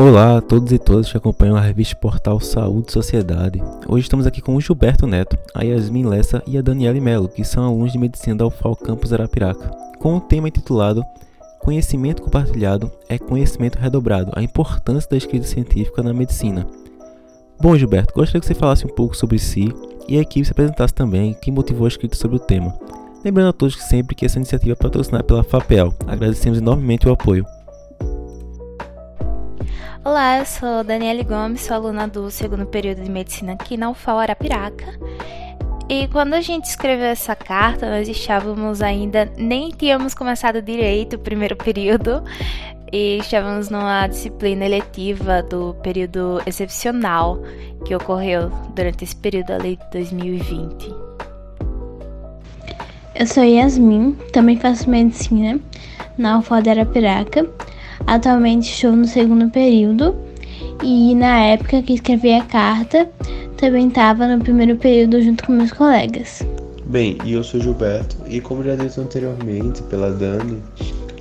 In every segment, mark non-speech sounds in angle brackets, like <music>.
Olá a todos e todas que acompanham a revista Portal Saúde e Sociedade. Hoje estamos aqui com o Gilberto Neto, a Yasmin Lessa e a Daniele Melo, que são alunos de medicina da UFAL Campus Arapiraca, com o tema intitulado Conhecimento compartilhado é conhecimento redobrado, a importância da escrita científica na medicina. Bom, Gilberto, gostaria que você falasse um pouco sobre si e a equipe se apresentasse também que motivou a escrita sobre o tema. Lembrando a todos que sempre que essa iniciativa é patrocinada pela FAPEL, agradecemos enormemente o apoio. Olá, eu sou Daniele Gomes, sou aluna do segundo período de medicina aqui na UFAL Arapiraca. E quando a gente escreveu essa carta, nós estávamos ainda, nem tínhamos começado direito o primeiro <laughs> período, e estávamos numa disciplina eletiva do período excepcional que ocorreu durante esse período ali de 2020. Eu sou Yasmin, também faço medicina na UFAL Arapiraca Atualmente estou no segundo período e na época que escrevi a carta também estava no primeiro período junto com meus colegas. Bem, e eu sou Gilberto e como já disse anteriormente pela Dani,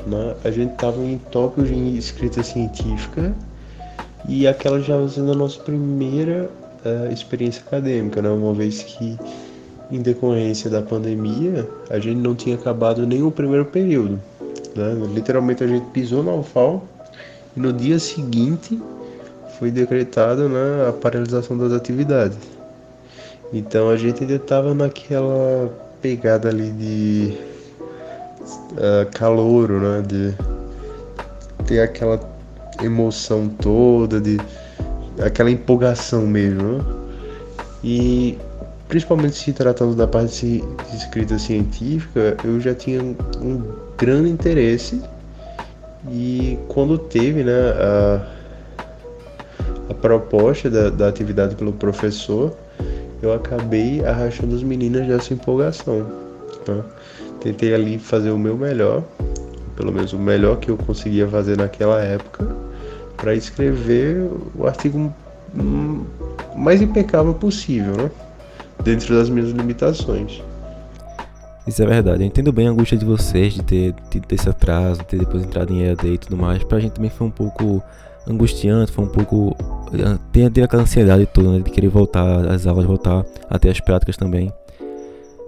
né, a gente estava em tópicos de escrita científica e aquela já sendo a nossa primeira uh, experiência acadêmica, né, uma vez que em decorrência da pandemia a gente não tinha acabado nem o primeiro período. Literalmente a gente pisou no alfal e no dia seguinte foi decretada né, a paralisação das atividades. Então a gente ainda estava naquela pegada ali de uh, né? De ter aquela emoção toda, de aquela empolgação mesmo. Né? E principalmente se tratando da parte de escrita científica, eu já tinha um grande interesse e quando teve né, a, a proposta da, da atividade pelo professor, eu acabei arrastando as meninas dessa empolgação. Né? Tentei ali fazer o meu melhor, pelo menos o melhor que eu conseguia fazer naquela época, para escrever o artigo mais impecável possível, né? dentro das minhas limitações. Isso é verdade. Eu entendo bem a angústia de vocês de ter tido esse atraso, ter depois entrado em EAD e tudo mais. Pra gente também foi um pouco angustiante, foi um pouco. Tem, tem aquela ansiedade toda, né? De querer voltar às aulas, voltar até as práticas também.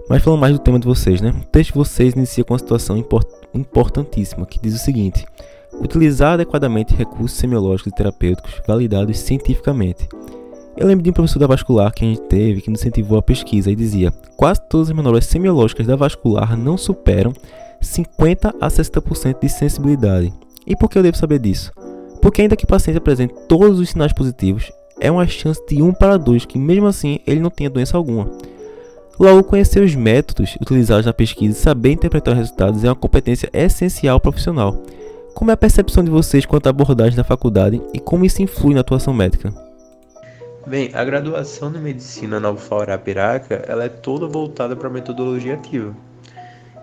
Mas falando mais do tema de vocês, né? O texto de vocês inicia com uma situação import, importantíssima que diz o seguinte: utilizar adequadamente recursos semiológicos e terapêuticos validados cientificamente eu lembro de um professor da vascular que a gente teve que nos incentivou a pesquisa e dizia: quase todas as manobras semiológicas da vascular não superam 50 a 60% de sensibilidade. E por que eu devo saber disso? Porque ainda que o paciente apresente todos os sinais positivos, é uma chance de 1 para 2 que mesmo assim ele não tenha doença alguma. Logo, conhecer os métodos utilizados na pesquisa e saber interpretar os resultados é uma competência essencial profissional. Como é a percepção de vocês quanto à abordagem da faculdade e como isso influi na atuação médica? Bem, a graduação de medicina na UFAL Arapiraca, ela é toda voltada para a metodologia ativa.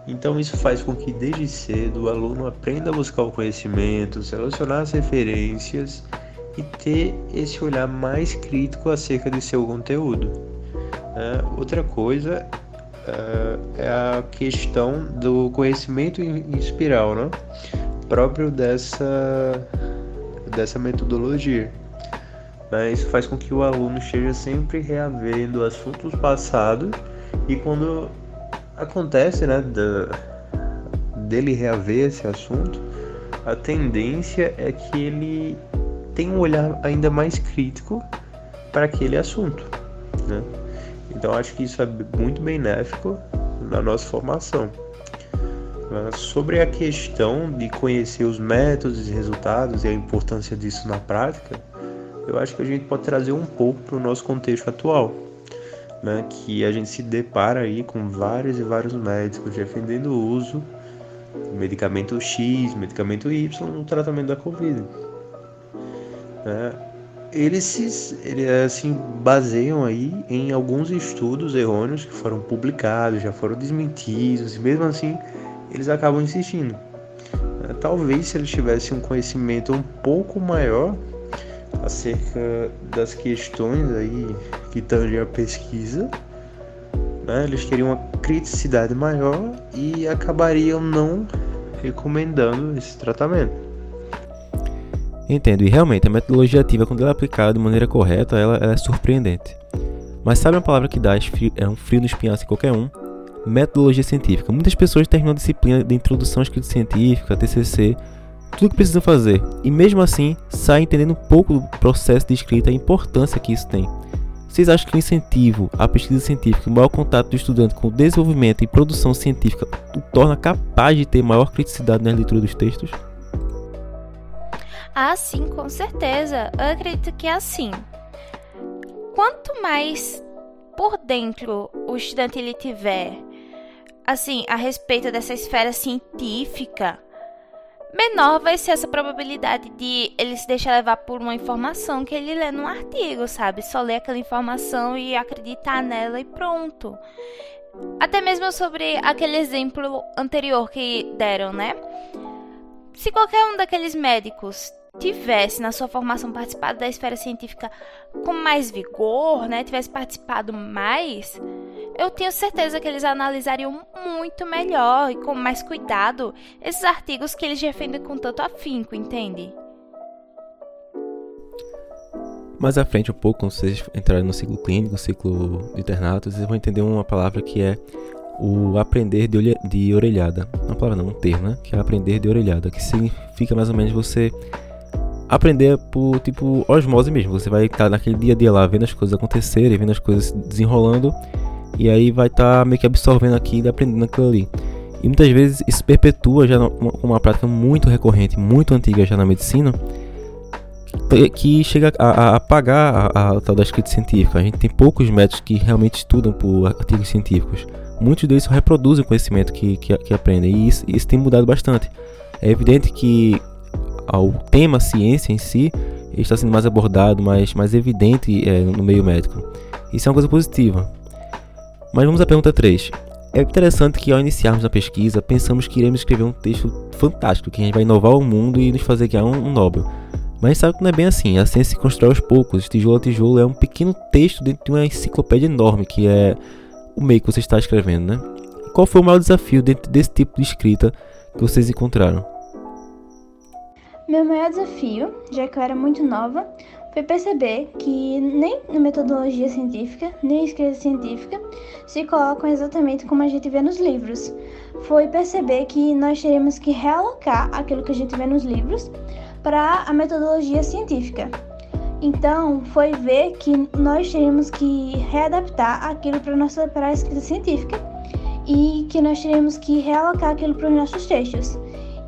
Então isso faz com que desde cedo o aluno aprenda a buscar o conhecimento, selecionar as referências e ter esse olhar mais crítico acerca de seu conteúdo. É, outra coisa é, é a questão do conhecimento em espiral, né? próprio dessa, dessa metodologia. Né? Isso faz com que o aluno esteja sempre reavendo assuntos passados e quando acontece né, da, dele reaver esse assunto, a tendência é que ele tenha um olhar ainda mais crítico para aquele assunto. Né? Então acho que isso é muito benéfico na nossa formação. Sobre a questão de conhecer os métodos e resultados e a importância disso na prática, eu acho que a gente pode trazer um pouco para o nosso contexto atual, né? que a gente se depara aí com vários e vários médicos defendendo o uso de medicamento X, medicamento Y no tratamento da Covid. Né? Eles se eles, assim, baseiam aí em alguns estudos errôneos que foram publicados, já foram desmentidos, e mesmo assim eles acabam insistindo. Talvez se eles tivessem um conhecimento um pouco maior acerca das questões aí que tangem a pesquisa, né? eles teriam uma criticidade maior e acabariam não recomendando esse tratamento. Entendo, e realmente a metodologia ativa, quando ela é aplicada de maneira correta, ela, ela é surpreendente. Mas sabe uma palavra que dá é um frio no espinhaço em qualquer um? Metodologia científica. Muitas pessoas terminam a disciplina de introdução à escrita científica, TCC, tudo que precisam fazer, e mesmo assim saem entendendo um pouco do processo de escrita e a importância que isso tem. Vocês acham que o incentivo à pesquisa científica e o maior contato do estudante com o desenvolvimento e produção científica o torna capaz de ter maior criticidade na leitura dos textos? Ah, sim, com certeza. Eu acredito que é assim. Quanto mais por dentro o estudante ele tiver, assim, a respeito dessa esfera científica, menor vai ser essa probabilidade de ele se deixar levar por uma informação que ele lê num artigo, sabe? Só ler aquela informação e acreditar nela e pronto. Até mesmo sobre aquele exemplo anterior que deram, né? Se qualquer um daqueles médicos tivesse na sua formação participado da esfera científica com mais vigor, né, tivesse participado mais, eu tenho certeza que eles analisariam muito melhor e com mais cuidado esses artigos que eles defendem com tanto afinco, entende? Mais à frente um pouco, quando vocês entrarem no ciclo clínico, no ciclo de internato, vocês vão entender uma palavra que é o aprender de, de orelhada. Uma palavra não, um termo, né? Que é aprender de orelhada, que significa mais ou menos você aprender por tipo osmose mesmo. Você vai estar naquele dia a dia lá vendo as coisas acontecerem, vendo as coisas desenrolando e aí vai estar meio que absorvendo aquilo e aprendendo aquilo ali. E muitas vezes isso perpetua já com uma prática muito recorrente, muito antiga já na medicina, que chega a, apagar a, a, tal da escrita científica. A gente tem poucos médicos que realmente estudam por artigos científicos. Muitos deles só reproduzem o conhecimento que, que, que aprendem, e isso, isso tem mudado bastante. É evidente que ao tema ciência em si está sendo mais abordado, mais, mais evidente é, no meio médico. Isso é uma coisa positiva. Mas vamos à pergunta 3. É interessante que ao iniciarmos a pesquisa, pensamos que iremos escrever um texto fantástico, que a gente vai inovar o mundo e nos fazer ganhar um, um Nobel. Mas sabe que não é bem assim, a ciência se constrói aos poucos, tijolo a tijolo é um pequeno texto dentro de uma enciclopédia enorme, que é o meio que você está escrevendo, né? Qual foi o maior desafio dentro desse tipo de escrita que vocês encontraram? Meu maior desafio, já que eu era muito nova, foi perceber que nem na metodologia científica, nem escrita científica se colocam exatamente como a gente vê nos livros. Foi perceber que nós teríamos que realocar aquilo que a gente vê nos livros para a metodologia científica. Então, foi ver que nós teríamos que readaptar aquilo para nossa para a escrita científica e que nós teríamos que realocar aquilo para os nossos textos.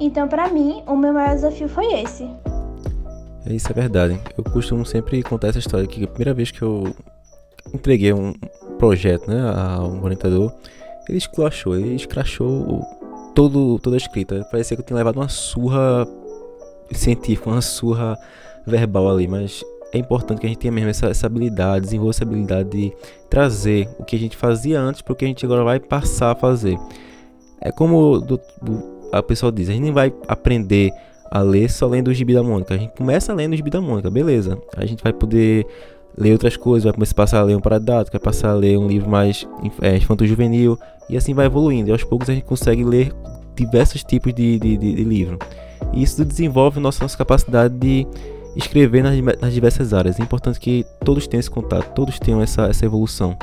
Então, para mim, o meu maior desafio foi esse. É isso é verdade. Eu costumo sempre contar essa história que a primeira vez que eu entreguei um projeto, né, a um orientador, ele esculachou, ele escrachou todo, toda a escrita. Parecia que eu tinha levado uma surra científica, uma surra verbal ali, mas é importante que a gente tenha mesmo essa, essa habilidade, desenvolver essa habilidade de trazer o que a gente fazia antes para o que a gente agora vai passar a fazer. É como do, do, a pessoa diz, a gente não vai aprender a ler só lendo o gibi da Mônica. A gente começa lendo o gibi da Mônica, beleza. A gente vai poder ler outras coisas, vai começar a passar a ler um paradático, vai passar a ler um livro mais é, infanto-juvenil, e assim vai evoluindo. E aos poucos a gente consegue ler diversos tipos de, de, de, de livro. E isso desenvolve nossa, nossa capacidade de escrever nas, nas, diversas áreas. É importante que todos tenham esse contato, todos tenham essa, essa evolução.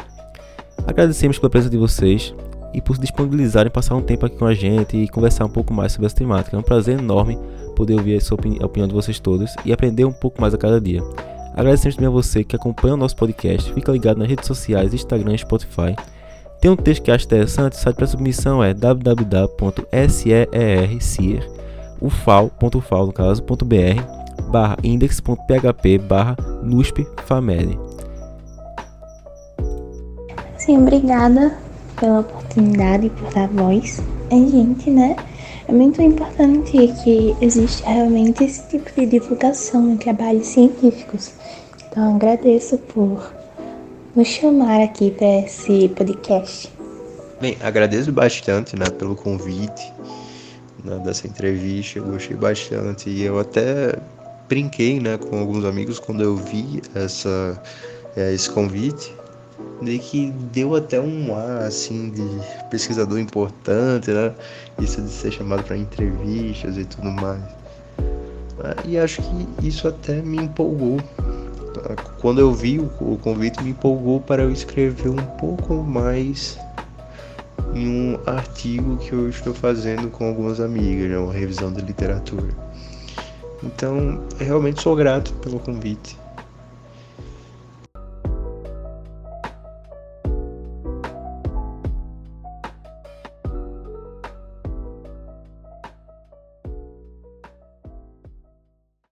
Agradecemos pela presença de vocês e por se disponibilizarem passar um tempo aqui com a gente e conversar um pouco mais sobre essa temática. É um prazer enorme poder ouvir a, opini a opinião de vocês todos e aprender um pouco mais a cada dia. Agradecemos também a você que acompanha o nosso podcast, fica ligado nas redes sociais, Instagram e Spotify. Tem um texto que acha interessante, o site para submissão é www.seercir.ufal.ufal no caso, .br barra index.php barra. Sim, obrigada pela oportunidade por dar voz a gente, né? É muito importante que existe realmente esse tipo de divulgação em trabalhos científicos. Então, agradeço por nos chamar aqui para esse podcast. Bem, agradeço bastante né, pelo convite né, dessa entrevista, eu gostei bastante e eu até brinquei né, com alguns amigos quando eu vi essa, é, esse convite meio que deu até um ar assim de pesquisador importante, né? Isso de ser chamado para entrevistas e tudo mais. E acho que isso até me empolgou. Quando eu vi o convite, me empolgou para eu escrever um pouco mais em um artigo que eu estou fazendo com algumas amigas, né, uma revisão de literatura. Então, realmente sou grato pelo convite.